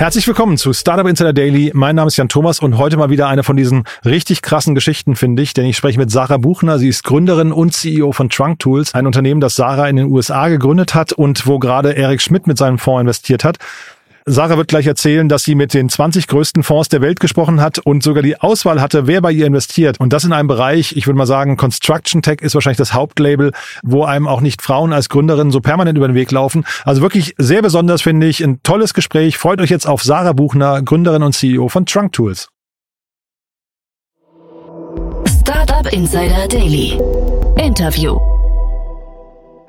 Herzlich willkommen zu Startup Insider Daily. Mein Name ist Jan Thomas und heute mal wieder eine von diesen richtig krassen Geschichten, finde ich, denn ich spreche mit Sarah Buchner. Sie ist Gründerin und CEO von Trunk Tools, ein Unternehmen, das Sarah in den USA gegründet hat und wo gerade Eric Schmidt mit seinem Fonds investiert hat. Sarah wird gleich erzählen, dass sie mit den 20 größten Fonds der Welt gesprochen hat und sogar die Auswahl hatte, wer bei ihr investiert. Und das in einem Bereich, ich würde mal sagen, Construction Tech ist wahrscheinlich das Hauptlabel, wo einem auch nicht Frauen als Gründerinnen so permanent über den Weg laufen. Also wirklich sehr besonders, finde ich. Ein tolles Gespräch. Freut euch jetzt auf Sarah Buchner, Gründerin und CEO von Trunk Tools. Startup Insider Daily. Interview.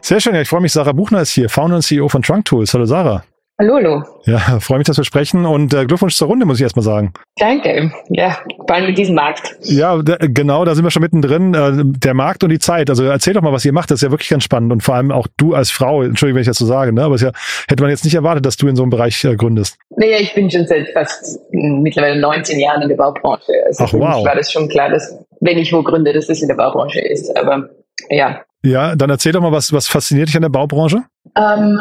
Sehr schön, ja, ich freue mich. Sarah Buchner ist hier, Founder und CEO von Trunk Tools. Hallo Sarah. Hallo, hallo. Ja, freue mich, dass wir sprechen und äh, Glückwunsch zur Runde, muss ich erstmal sagen. Danke. Ja, vor allem mit diesem Markt. Ja, da, genau, da sind wir schon mittendrin. Äh, der Markt und die Zeit. Also erzähl doch mal, was ihr macht. Das ist ja wirklich ganz spannend und vor allem auch du als Frau. Entschuldigung, wenn ich das so sage, ne? aber es ja, hätte man jetzt nicht erwartet, dass du in so einem Bereich äh, gründest. Naja, ich bin schon seit fast mittlerweile 19 Jahren in der Baubranche. Also Ach, wow. war das schon klar, dass wenn ich wo gründe, dass das in der Baubranche ist. Aber ja. Ja, dann erzähl doch mal, was, was fasziniert dich an der Baubranche? Ähm,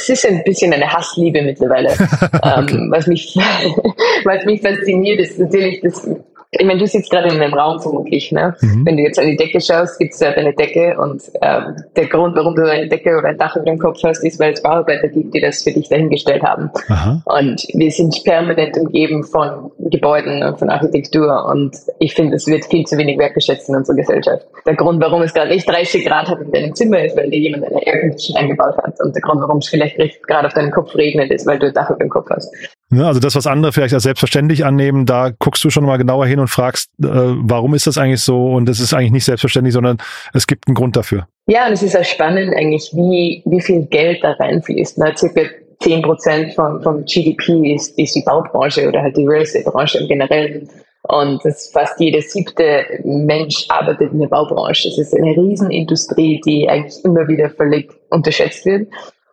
es ist ein bisschen eine Hassliebe mittlerweile. okay. ähm, was, mich, was mich fasziniert, ist natürlich das ich meine, du sitzt gerade in einem Raum vermutlich, ne? Mhm. Wenn du jetzt an die Decke schaust, gibt es ja eine Decke und ähm, der Grund, warum du eine Decke oder ein Dach über dem Kopf hast, ist, weil es Bauarbeiter gibt, die das für dich dahingestellt haben. Aha. Und wir sind permanent umgeben von Gebäuden und von Architektur und ich finde, es wird viel zu wenig wertgeschätzt in unserer Gesellschaft. Der Grund, warum es gerade nicht 30 Grad hat in deinem Zimmer, ist, weil dir jemand eine Aircondition eingebaut hat und der Grund, warum es vielleicht gerade auf deinem Kopf regnet, ist, weil du ein Dach über dem Kopf hast. Ja, also das, was andere vielleicht als selbstverständlich annehmen, da guckst du schon mal genauer hin und fragst, äh, warum ist das eigentlich so? Und es ist eigentlich nicht selbstverständlich, sondern es gibt einen Grund dafür. Ja, und es ist auch spannend eigentlich, wie, wie viel Geld da reinfließt. Ne? Circa 10 Prozent vom, vom GDP ist, ist die Baubranche oder halt die Real Estate Branche im Generellen. Und das fast jeder siebte Mensch arbeitet in der Baubranche. Es ist eine Riesenindustrie, die eigentlich immer wieder völlig unterschätzt wird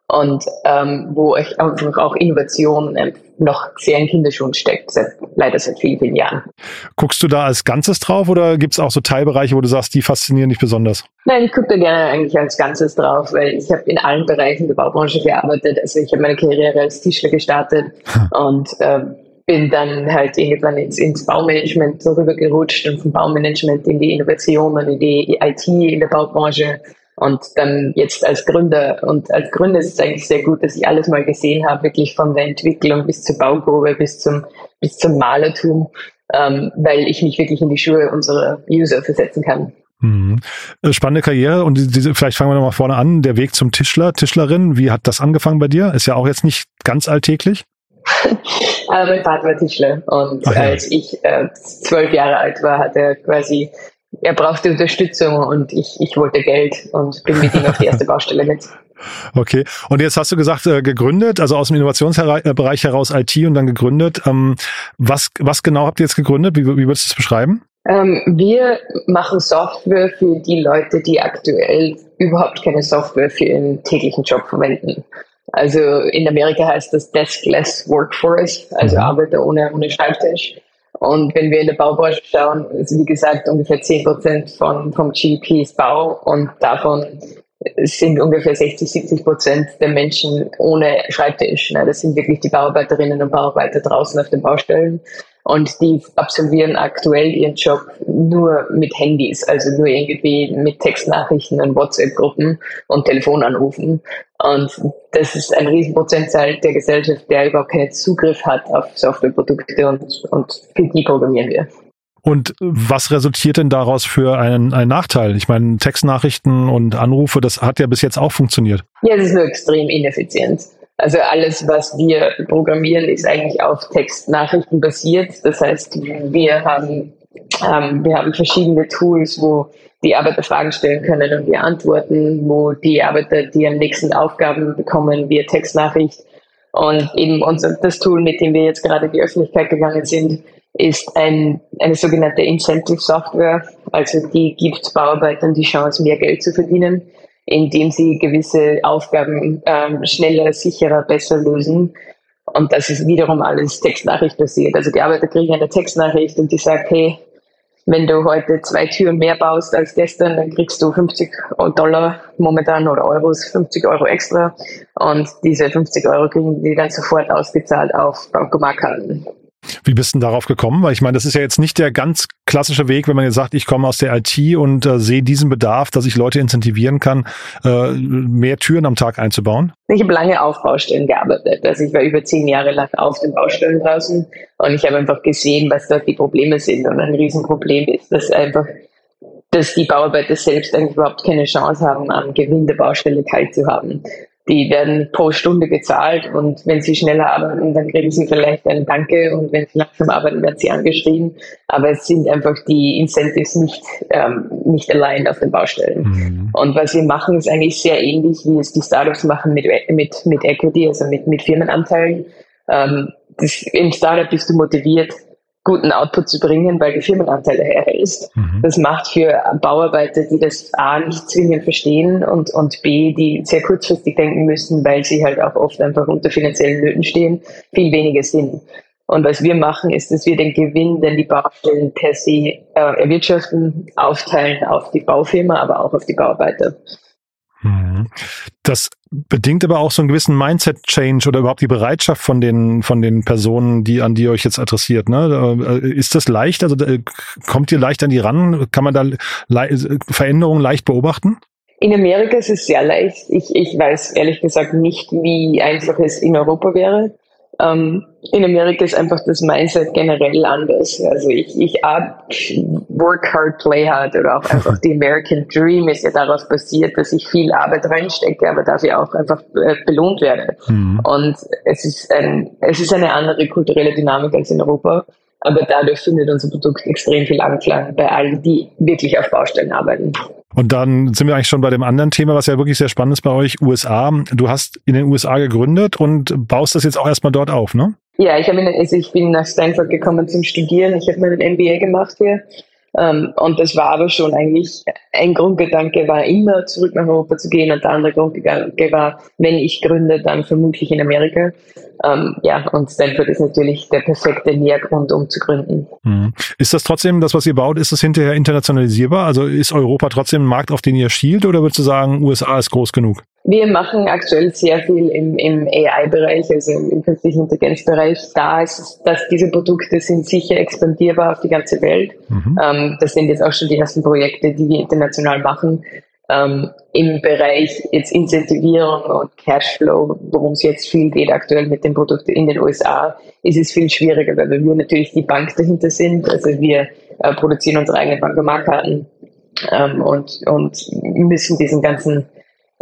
und ähm, wo einfach auch Innovation ähm, noch sehr in Kinderschuhen steckt, seit, leider seit vielen, vielen Jahren. Guckst du da als Ganzes drauf oder gibt es auch so Teilbereiche, wo du sagst, die faszinieren dich besonders? Nein, ich gucke da gerne eigentlich als Ganzes drauf, weil ich habe in allen Bereichen der Baubranche gearbeitet. Also ich habe meine Karriere als Tischler gestartet hm. und äh, bin dann halt irgendwann ins, ins Baumanagement rübergerutscht und vom Baumanagement in die Innovation und in die IT in der Baubranche und dann jetzt als Gründer, und als Gründer ist es eigentlich sehr gut, dass ich alles mal gesehen habe, wirklich von der Entwicklung bis zur Baugrube, bis zum, bis zum Malertum, ähm, weil ich mich wirklich in die Schuhe unserer User versetzen kann. Äh, spannende Karriere und diese, vielleicht fangen wir nochmal vorne an. Der Weg zum Tischler, Tischlerin, wie hat das angefangen bei dir? Ist ja auch jetzt nicht ganz alltäglich. Aber mein Vater war Tischler und ja. als ich äh, zwölf Jahre alt war, hat er quasi er brauchte Unterstützung und ich, ich wollte Geld und bin mit ihm auf die erste Baustelle mit. Okay. Und jetzt hast du gesagt, äh, gegründet, also aus dem Innovationsbereich heraus IT und dann gegründet. Ähm, was, was genau habt ihr jetzt gegründet? Wie, wie würdest du das beschreiben? Ähm, wir machen Software für die Leute, die aktuell überhaupt keine Software für ihren täglichen Job verwenden. Also in Amerika heißt das Deskless Workforce, also mhm. Arbeiter ohne, ohne Schreibtisch. Und wenn wir in der Baubranche schauen, ist wie gesagt ungefähr 10 Prozent von, vom GDP ist Bau und davon sind ungefähr 60, 70 Prozent der Menschen ohne Schreibtisch. Das sind wirklich die Bauarbeiterinnen und Bauarbeiter draußen auf den Baustellen. Und die absolvieren aktuell ihren Job nur mit Handys, also nur irgendwie mit Textnachrichten und WhatsApp-Gruppen und Telefonanrufen. Und das ist ein Riesenprozentzahl der Gesellschaft, der überhaupt keinen Zugriff hat auf Softwareprodukte und, und für die programmieren wir. Und was resultiert denn daraus für einen, einen Nachteil? Ich meine, Textnachrichten und Anrufe, das hat ja bis jetzt auch funktioniert. Ja, es ist nur extrem ineffizient. Also alles, was wir programmieren, ist eigentlich auf Textnachrichten basiert. Das heißt, wir haben, ähm, wir haben verschiedene Tools, wo die Arbeiter Fragen stellen können und wir antworten, wo die Arbeiter die am nächsten Aufgaben bekommen via Textnachricht. Und eben unser, das Tool, mit dem wir jetzt gerade in die Öffentlichkeit gegangen sind, ist ein, eine sogenannte Incentive Software. Also die gibt Bauarbeitern die Chance, mehr Geld zu verdienen indem sie gewisse Aufgaben ähm, schneller, sicherer, besser lösen. Und das ist wiederum alles Textnachricht basiert. Also die Arbeiter kriegen eine Textnachricht und die sagt, hey, wenn du heute zwei Türen mehr baust als gestern, dann kriegst du 50 Dollar momentan oder Euros, 50 Euro extra. Und diese 50 Euro kriegen die dann sofort ausgezahlt auf Bankomatkarten. Wie bist du darauf gekommen? Weil ich meine, das ist ja jetzt nicht der ganz klassische Weg, wenn man jetzt sagt, ich komme aus der IT und äh, sehe diesen Bedarf, dass ich Leute incentivieren kann, äh, mehr Türen am Tag einzubauen. Ich habe lange auf Baustellen gearbeitet. Also ich war über zehn Jahre lang auf den Baustellen draußen und ich habe einfach gesehen, was dort die Probleme sind. Und ein Riesenproblem ist, dass einfach dass die Bauarbeiter selbst eigentlich überhaupt keine Chance haben, am Gewinn der Baustelle teilzuhaben. Die werden pro Stunde gezahlt und wenn sie schneller arbeiten, dann kriegen sie vielleicht ein Danke und wenn sie langsam arbeiten, werden sie angeschrieben. Aber es sind einfach die Incentives nicht, ähm, nicht allein auf den Baustellen. Mhm. Und was wir machen, ist eigentlich sehr ähnlich, wie es die Startups machen mit, mit, mit Equity, also mit, mit Firmenanteilen. Ähm, das, Im Startup bist du motiviert, guten Output zu bringen, weil du Firmenanteile erhältst. Mhm. Das macht für Bauarbeiter, die das A nicht zwingend verstehen und, und B, die sehr kurzfristig denken müssen, weil sie halt auch oft einfach unter finanziellen Nöten stehen, viel weniger Sinn. Und was wir machen, ist, dass wir den Gewinn, den die Baustellen per se äh, erwirtschaften, aufteilen auf die Baufirma, aber auch auf die Bauarbeiter. Das bedingt aber auch so einen gewissen Mindset-Change oder überhaupt die Bereitschaft von den, von den Personen, die, an die ihr euch jetzt adressiert. Ne? Äh, ist das leicht? Also äh, kommt ihr leicht an die ran? Kann man da Veränderungen leicht beobachten? In Amerika ist es sehr leicht. Ich, ich weiß ehrlich gesagt nicht, wie einfach es in Europa wäre. Ähm, in Amerika ist einfach das Mindset generell anders. Also ich, ich work hard, play hard oder auch einfach die American Dream ist ja darauf basiert, dass ich viel Arbeit reinstecke, aber dafür auch einfach äh, belohnt werde. Mhm. Und es ist, ein, es ist eine andere kulturelle Dynamik als in Europa. Aber dadurch findet unser Produkt extrem viel Anklang bei allen, die wirklich auf Baustellen arbeiten. Und dann sind wir eigentlich schon bei dem anderen Thema, was ja wirklich sehr spannend ist bei euch, USA. Du hast in den USA gegründet und baust das jetzt auch erstmal dort auf, ne? Ja, ich, habe also ich bin nach Stanford gekommen zum Studieren. Ich habe meinen MBA gemacht hier und das war aber schon eigentlich, ein Grundgedanke war immer, zurück nach Europa zu gehen und der andere Grundgedanke war, wenn ich gründe, dann vermutlich in Amerika. Ähm, ja, und Stanford ist natürlich der perfekte Nährgrund, um zu gründen. Mhm. Ist das trotzdem, das, was ihr baut, ist das hinterher internationalisierbar? Also ist Europa trotzdem ein Markt, auf den ihr schielt oder würdest du sagen, USA ist groß genug? Wir machen aktuell sehr viel im, im AI-Bereich, also im künstlichen Intelligenzbereich. Da ist es, dass diese Produkte sind sicher expandierbar auf die ganze Welt. Mhm. Ähm, das sind jetzt auch schon die ersten Projekte, die wir international machen. Ähm, Im Bereich jetzt Incentivierung und Cashflow, worum es jetzt viel geht aktuell mit den Produkten in den USA, ist es viel schwieriger, weil wir natürlich die Bank dahinter sind. Also wir äh, produzieren unsere eigenen Bankomatkarten ähm, und, und müssen diesen ganzen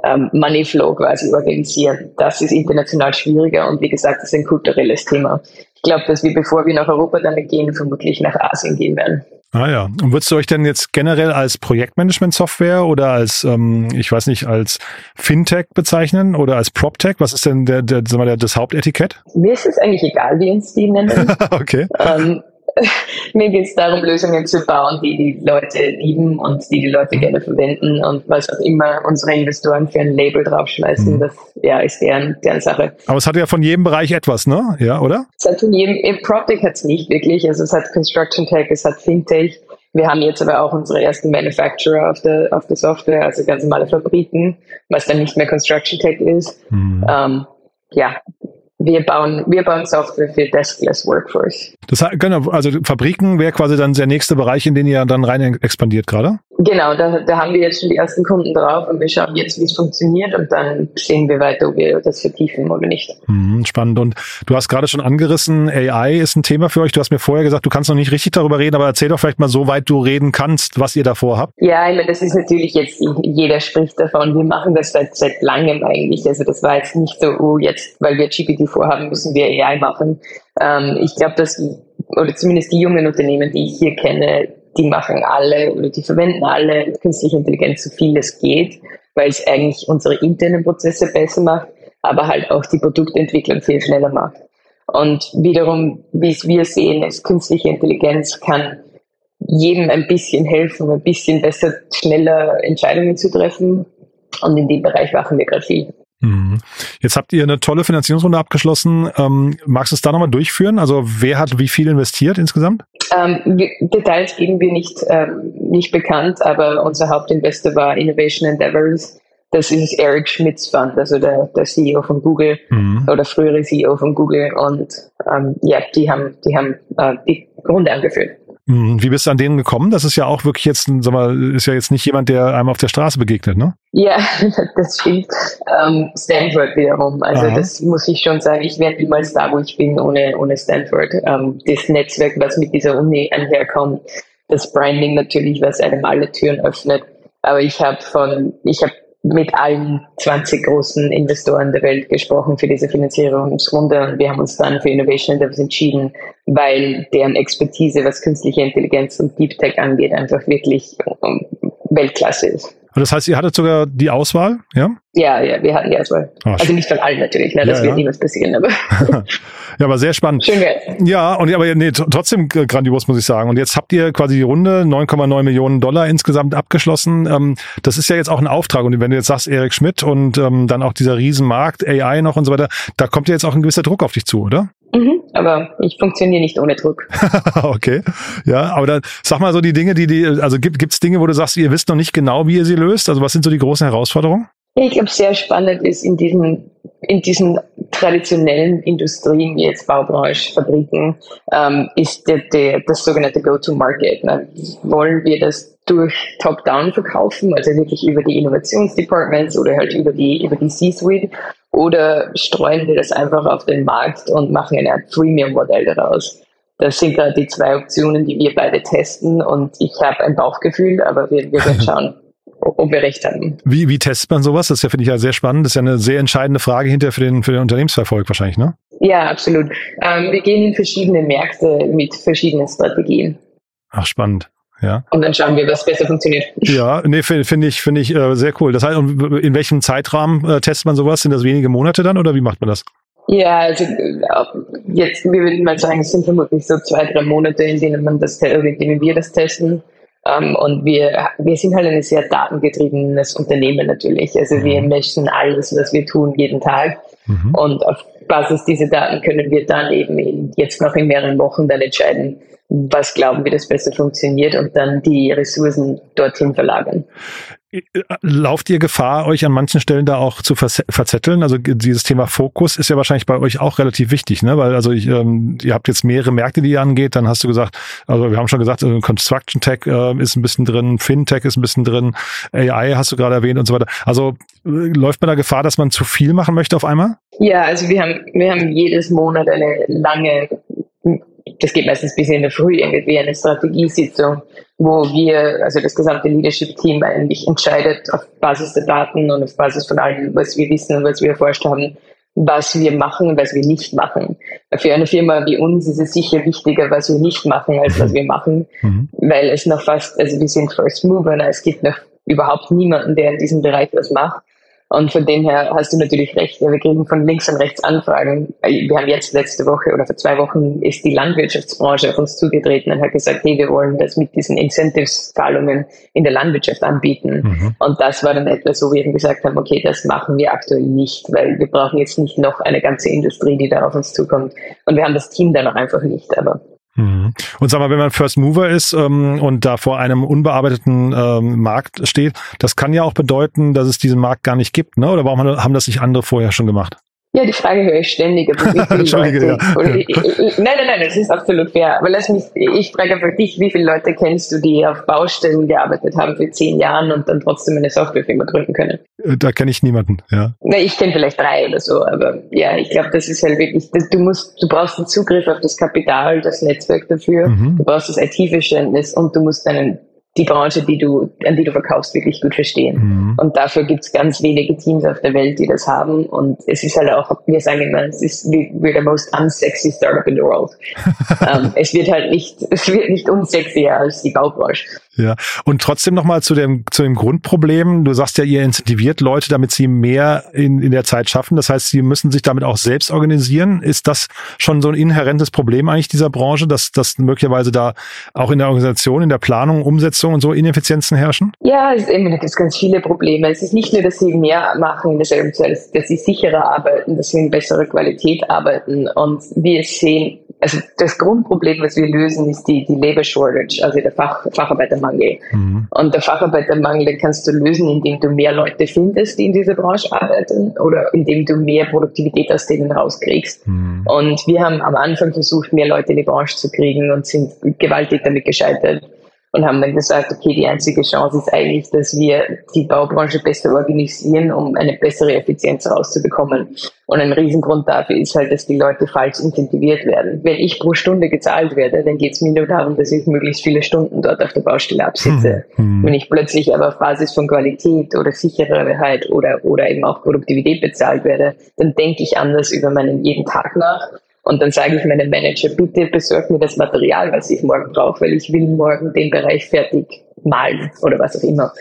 ähm, Moneyflow quasi organisieren. Das ist international schwieriger und wie gesagt, das ist ein kulturelles Thema. Ich glaube, dass wir, bevor wir nach Europa dann gehen, vermutlich nach Asien gehen werden. Ah ja. Und würdest du euch denn jetzt generell als Projektmanagement-Software oder als, ähm, ich weiß nicht, als Fintech bezeichnen oder als PropTech? Was ist denn der, der, sagen wir, der, das Hauptetikett? Mir ist es eigentlich egal, wie uns die nennen. okay. Ähm, mir geht es darum, Lösungen zu bauen, die die Leute lieben und die die Leute gerne verwenden und was auch immer unsere Investoren für ein Label draufschmeißen, mhm. das ja, ist deren, deren Sache. Aber es hat ja von jedem Bereich etwas, ne? Ja, oder? Es hat von jedem, im PropTech hat es nicht wirklich, also es hat Construction Tech, es hat Fintech, wir haben jetzt aber auch unsere ersten Manufacturer auf der, auf der Software, also ganz normale Fabriken, was dann nicht mehr Construction Tech ist. Mhm. Ähm, ja, wir bauen, wir bauen Software für Deskless Workforce. Das genau, also Fabriken wäre quasi dann der nächste Bereich, in den ihr dann rein expandiert gerade? Genau, da, da haben wir jetzt schon die ersten Kunden drauf und wir schauen jetzt, wie es funktioniert und dann sehen wir weiter, ob wir das vertiefen oder nicht. Mhm, spannend. Und du hast gerade schon angerissen, AI ist ein Thema für euch. Du hast mir vorher gesagt, du kannst noch nicht richtig darüber reden, aber erzähl doch vielleicht mal so weit du reden kannst, was ihr davor habt. Ja, ich meine, das ist natürlich jetzt, jeder spricht davon. Wir machen das seit, seit langem eigentlich. Also das war jetzt nicht so, oh, jetzt, weil wir GPT vorhaben, müssen wir AI machen. Ähm, ich glaube, dass, oder zumindest die jungen Unternehmen, die ich hier kenne, die machen alle oder die verwenden alle künstliche Intelligenz so viel es geht, weil es eigentlich unsere internen Prozesse besser macht, aber halt auch die Produktentwicklung viel schneller macht. Und wiederum, wie es wir sehen, ist künstliche Intelligenz kann jedem ein bisschen helfen, ein bisschen besser, schneller Entscheidungen zu treffen. Und in dem Bereich machen wir gerade viel. Mhm. Jetzt habt ihr eine tolle Finanzierungsrunde abgeschlossen. Ähm, magst du es da nochmal durchführen? Also wer hat wie viel investiert insgesamt? Ähm, Details geben wir nicht, ähm, nicht bekannt, aber unser Hauptinvestor war Innovation Endeavors. Das ist Eric Schmidts Fund, also der, der CEO von Google mhm. oder frühere CEO von Google. Und ähm, ja, die haben, die haben äh, die Runde angeführt. Mhm. Wie bist du an denen gekommen? Das ist ja auch wirklich jetzt, sag mal, ist ja jetzt nicht jemand, der einem auf der Straße begegnet, ne? Ja, das stimmt. Ähm, Stanford wiederum. Also Aha. das muss ich schon sagen. Ich wäre niemals da, wo ich bin, ohne, ohne Stanford. Ähm, das Netzwerk, was mit dieser Uni einherkommt, das Branding natürlich, was einem alle Türen öffnet. Aber ich habe von, ich habe mit allen 20 großen Investoren der Welt gesprochen für diese Finanzierungsrunde und wir haben uns dann für Innovation Endeavors entschieden, weil deren Expertise, was künstliche Intelligenz und Deep Tech angeht, einfach wirklich Weltklasse ist. Das heißt, ihr hattet sogar die Auswahl, ja? Ja, ja, wir hatten die Auswahl. Oh, also nicht von allen natürlich, ne? das ja, wird niemals passieren, aber. ja, aber sehr spannend. Schön geil. Ja, und aber nee, trotzdem grandios, muss ich sagen. Und jetzt habt ihr quasi die Runde 9,9 Millionen Dollar insgesamt abgeschlossen. Ähm, das ist ja jetzt auch ein Auftrag. Und wenn du jetzt sagst, Erik Schmidt und ähm, dann auch dieser Riesenmarkt, AI noch und so weiter, da kommt ja jetzt auch ein gewisser Druck auf dich zu, oder? Mhm, aber ich funktioniere nicht ohne Druck. okay. Ja, aber dann sag mal so die Dinge, die die, also gibt es Dinge, wo du sagst, ihr wisst noch nicht genau, wie ihr sie löst? Also was sind so die großen Herausforderungen? Ich glaube, sehr spannend ist in diesen, in diesen traditionellen Industrien, wie jetzt Baubranche, Fabriken, ähm, ist der, der, das sogenannte Go-to-Market. Ne? Wollen wir das durch Top-Down verkaufen, also wirklich über die Innovationsdepartments oder halt über die, über die C-Suite, oder streuen wir das einfach auf den Markt und machen ein Freemium-Modell daraus? Das sind gerade die zwei Optionen, die wir beide testen und ich habe ein Bauchgefühl, aber wir, wir werden schauen wir recht haben. Wie, wie testet man sowas? Das ist ja, finde ich ja sehr spannend. Das ist ja eine sehr entscheidende Frage hinterher für den, für den Unternehmensverfolg wahrscheinlich, ne? Ja, absolut. Ähm, wir gehen in verschiedene Märkte mit verschiedenen Strategien. Ach, spannend. Ja. Und dann schauen wir, was besser funktioniert. Ja, nee, finde find ich, finde ich äh, sehr cool. Das heißt, in welchem Zeitrahmen äh, testet man sowas? Sind das wenige Monate dann oder wie macht man das? Ja, also äh, jetzt, wir würden mal sagen, es sind vermutlich so zwei, drei Monate, in denen man das, in denen wir das testen. Um, ähm, und wir, wir sind halt ein sehr datengetriebenes Unternehmen natürlich. Also mhm. wir messen alles, was wir tun, jeden Tag. Mhm. Und auf Basis dieser Daten können wir dann eben jetzt noch in mehreren Wochen dann entscheiden, was glauben wir, das besser funktioniert und dann die Ressourcen dorthin verlagern. Lauft ihr Gefahr, euch an manchen Stellen da auch zu verzetteln? Also dieses Thema Fokus ist ja wahrscheinlich bei euch auch relativ wichtig, ne? Weil also ich, ähm, ihr habt jetzt mehrere Märkte, die ihr angeht. Dann hast du gesagt, also wir haben schon gesagt, äh, Construction Tech äh, ist ein bisschen drin, FinTech ist ein bisschen drin, AI hast du gerade erwähnt und so weiter. Also äh, läuft man da Gefahr, dass man zu viel machen möchte auf einmal? Ja, also wir haben wir haben jedes Monat eine lange das geht meistens bis in der Früh irgendwie eine Strategiesitzung, wo wir, also das gesamte Leadership-Team eigentlich entscheidet auf Basis der Daten und auf Basis von allem, was wir wissen und was wir erforscht haben, was wir machen und was wir nicht machen. Für eine Firma wie uns ist es sicher wichtiger, was wir nicht machen, als was wir machen, mhm. weil es noch fast, also wir sind First Mover, es gibt noch überhaupt niemanden, der in diesem Bereich was macht. Und von dem her hast du natürlich recht. Wir kriegen von links und rechts Anfragen. Wir haben jetzt letzte Woche oder vor zwei Wochen ist die Landwirtschaftsbranche auf uns zugetreten und hat gesagt, hey, wir wollen das mit diesen Incentives-Zahlungen in der Landwirtschaft anbieten. Mhm. Und das war dann etwas, wo wir eben gesagt haben, okay, das machen wir aktuell nicht, weil wir brauchen jetzt nicht noch eine ganze Industrie, die da auf uns zukommt. Und wir haben das Team da noch einfach nicht. Aber. Und sag mal, wenn man First Mover ist ähm, und da vor einem unbearbeiteten ähm, Markt steht, das kann ja auch bedeuten, dass es diesen Markt gar nicht gibt, ne? Oder warum haben das nicht andere vorher schon gemacht? Ja, die Frage höre ich ständig. Entschuldige, ja. nein, nein, nein, das ist absolut fair. Aber lass mich, ich frage für dich, wie viele Leute kennst du, die auf Baustellen gearbeitet haben für zehn Jahren und dann trotzdem eine Softwarefirma gründen können? Äh, da kenne ich niemanden, ja. Na, ich kenne vielleicht drei oder so, aber ja, ich glaube, das ist halt wirklich, du musst, du brauchst den Zugriff auf das Kapital, das Netzwerk dafür, mhm. du brauchst das IT-Verständnis und du musst deinen die Branche, die du, an die du verkaufst, wirklich gut verstehen. Mhm. Und dafür gibt es ganz wenige Teams auf der Welt, die das haben. Und es ist halt auch, wir sagen immer, es ist we're the most unsexy startup in the world. um, ähm, es wird halt nicht, es wird nicht unsexier als die Baubranche. Ja, und trotzdem nochmal zu dem, zu dem Grundproblem. Du sagst ja, ihr incentiviert Leute, damit sie mehr in, in der Zeit schaffen. Das heißt, sie müssen sich damit auch selbst organisieren. Ist das schon so ein inhärentes Problem eigentlich dieser Branche, dass, dass möglicherweise da auch in der Organisation, in der Planung, Umsetzung und so Ineffizienzen herrschen? Ja, es gibt ganz viele Probleme. Es ist nicht nur, dass sie mehr machen in derselben Zeit, dass sie sicherer arbeiten, dass sie in besserer Qualität arbeiten. Und wir sehen also das Grundproblem, was wir lösen, ist die, die Labor Shortage, also der Fach, Facharbeitermangel. Mhm. Und der Facharbeitermangel, den kannst du lösen, indem du mehr Leute findest, die in dieser Branche arbeiten oder indem du mehr Produktivität aus denen rauskriegst. Mhm. Und wir haben am Anfang versucht, mehr Leute in die Branche zu kriegen und sind gewaltig damit gescheitert und haben dann gesagt, okay, die einzige Chance ist eigentlich, dass wir die Baubranche besser organisieren, um eine bessere Effizienz rauszubekommen. Und ein Riesengrund dafür ist halt, dass die Leute falsch incentiviert werden. Wenn ich pro Stunde gezahlt werde, dann geht es mir nur darum, dass ich möglichst viele Stunden dort auf der Baustelle absitze. Mhm. Wenn ich plötzlich aber auf Basis von Qualität oder Sicherheit oder, oder eben auch Produktivität bezahlt werde, dann denke ich anders über meinen jeden Tag nach und dann sage ich meinem Manager, bitte besorg mir das Material, was ich morgen brauche, weil ich will morgen den Bereich fertig malen oder was auch immer.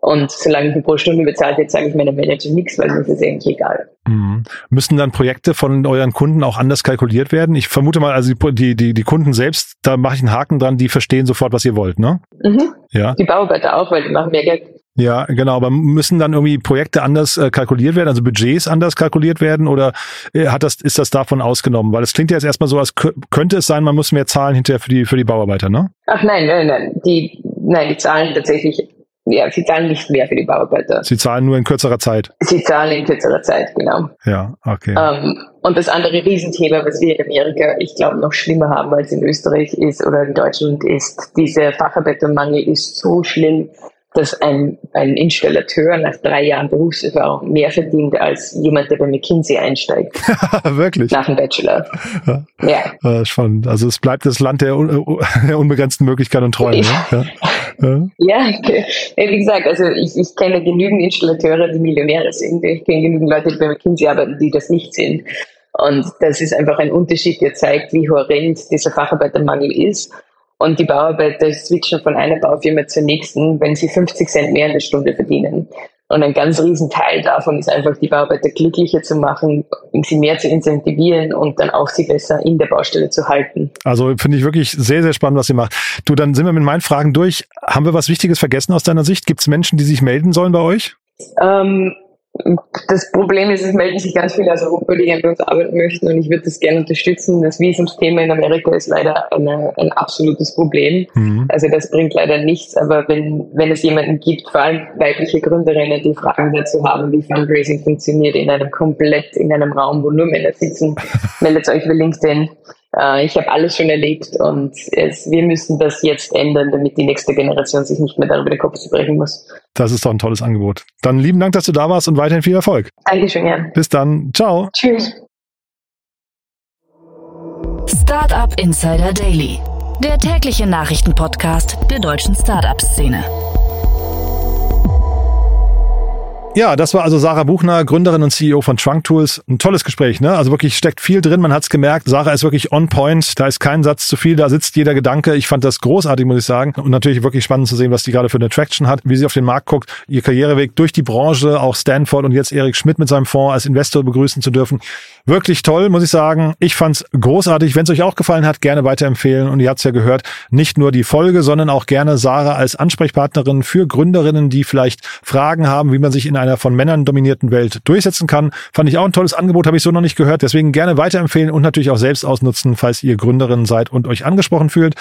Und solange ich pro Stunde bezahlt wird, sage ich meinem Manager nichts, weil mir ist es eigentlich egal. Mhm. Müssen dann Projekte von euren Kunden auch anders kalkuliert werden? Ich vermute mal, also die, die, die Kunden selbst, da mache ich einen Haken dran, die verstehen sofort, was ihr wollt, ne? Mhm. Ja. Die Bauarbeiter auch, weil die machen mehr Geld. Ja, genau, aber müssen dann irgendwie Projekte anders äh, kalkuliert werden, also Budgets anders kalkuliert werden oder äh, hat das, ist das davon ausgenommen? Weil es klingt ja jetzt erstmal so, als könnte es sein, man muss mehr zahlen hinterher für die, für die Bauarbeiter, ne? Ach nein, nein, nein. Die, nein, die zahlen tatsächlich, ja, sie zahlen nicht mehr für die Bauarbeiter. Sie zahlen nur in kürzerer Zeit. Sie zahlen in kürzerer Zeit, genau. Ja, okay. Ähm, und das andere Riesenthema, was wir in Amerika, ich glaube, noch schlimmer haben als in Österreich ist oder in Deutschland, ist, dieser Facharbeitermangel ist so schlimm, dass ein, ein Installateur nach drei Jahren Berufserfahrung mehr verdient als jemand, der bei McKinsey einsteigt. Wirklich? Nach dem Bachelor. Ja. ja. Spannend. Also es bleibt das Land der, der unbegrenzten Möglichkeiten und Träume. ja. Ja. ja, wie gesagt, also ich, ich kenne genügend Installateure, die Millionäre sind. Ich kenne genügend Leute, die bei McKinsey arbeiten, die das nicht sind. Und das ist einfach ein Unterschied, der zeigt, wie horrend dieser Facharbeitermangel ist. Und die Bauarbeiter switchen von einer Baufirma zur nächsten, wenn sie 50 Cent mehr in der Stunde verdienen. Und ein ganz riesen Teil davon ist einfach, die Bauarbeiter glücklicher zu machen, sie mehr zu incentivieren und dann auch sie besser in der Baustelle zu halten. Also finde ich wirklich sehr, sehr spannend, was ihr macht. Du, dann sind wir mit meinen Fragen durch. Haben wir was Wichtiges vergessen aus deiner Sicht? Gibt es Menschen, die sich melden sollen bei euch? Ähm, das Problem ist, es melden sich ganz viele aus Europa, die gerne bei uns arbeiten möchten und ich würde das gerne unterstützen. Das Visumsthema in Amerika ist leider eine, ein absolutes Problem. Mhm. Also das bringt leider nichts, aber wenn, wenn es jemanden gibt, vor allem weibliche Gründerinnen, die Fragen dazu haben, wie Fundraising funktioniert in einem komplett, in einem Raum, wo nur Männer sitzen, meldet euch über LinkedIn. Äh, ich habe alles schon erlebt und es, wir müssen das jetzt ändern, damit die nächste Generation sich nicht mehr darüber den Kopf zu brechen muss. Das ist doch ein tolles Angebot. Dann lieben Dank, dass du da warst und weiterhin viel Erfolg. Dankeschön, Jan. Bis dann. Ciao. Tschüss. Startup Insider Daily, der tägliche Nachrichtenpodcast der deutschen Startup-Szene. Ja, das war also Sarah Buchner, Gründerin und CEO von Trunk Tools. Ein tolles Gespräch, ne? Also wirklich steckt viel drin. Man hat es gemerkt. Sarah ist wirklich on point. Da ist kein Satz zu viel. Da sitzt jeder Gedanke. Ich fand das großartig, muss ich sagen. Und natürlich wirklich spannend zu sehen, was die gerade für eine Traction hat, wie sie auf den Markt guckt, ihr Karriereweg durch die Branche, auch Stanford und jetzt Erik Schmidt mit seinem Fonds als Investor begrüßen zu dürfen. Wirklich toll, muss ich sagen. Ich fand's großartig. Wenn es euch auch gefallen hat, gerne weiterempfehlen. Und ihr habt's ja gehört, nicht nur die Folge, sondern auch gerne Sarah als Ansprechpartnerin für Gründerinnen, die vielleicht Fragen haben, wie man sich in einer von Männern dominierten Welt durchsetzen kann. Fand ich auch ein tolles Angebot, habe ich so noch nicht gehört. Deswegen gerne weiterempfehlen und natürlich auch selbst ausnutzen, falls ihr Gründerin seid und euch angesprochen fühlt.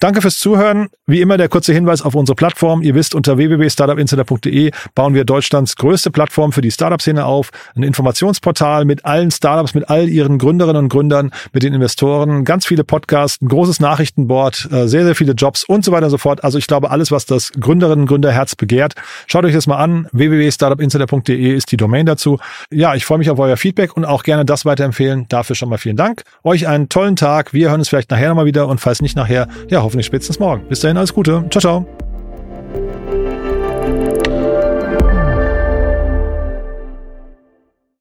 Danke fürs Zuhören. Wie immer der kurze Hinweis auf unsere Plattform. Ihr wisst, unter www.startupinsider.de bauen wir Deutschlands größte Plattform für die Startup-Szene auf. Ein Informationsportal mit allen Startups, mit all ihren Gründerinnen und Gründern, mit den Investoren, ganz viele Podcasts, ein großes Nachrichtenboard, äh, sehr, sehr viele Jobs und so weiter und so fort. Also ich glaube, alles, was das Gründerinnen und Gründerherz begehrt. Schaut euch das mal an. www.startupinsider.de insider.de ist die Domain dazu. Ja, ich freue mich auf euer Feedback und auch gerne das weiterempfehlen. Dafür schon mal vielen Dank. Euch einen tollen Tag. Wir hören uns vielleicht nachher nochmal wieder und falls nicht nachher, ja, hoffentlich spätestens morgen. Bis dahin alles Gute. Ciao, ciao.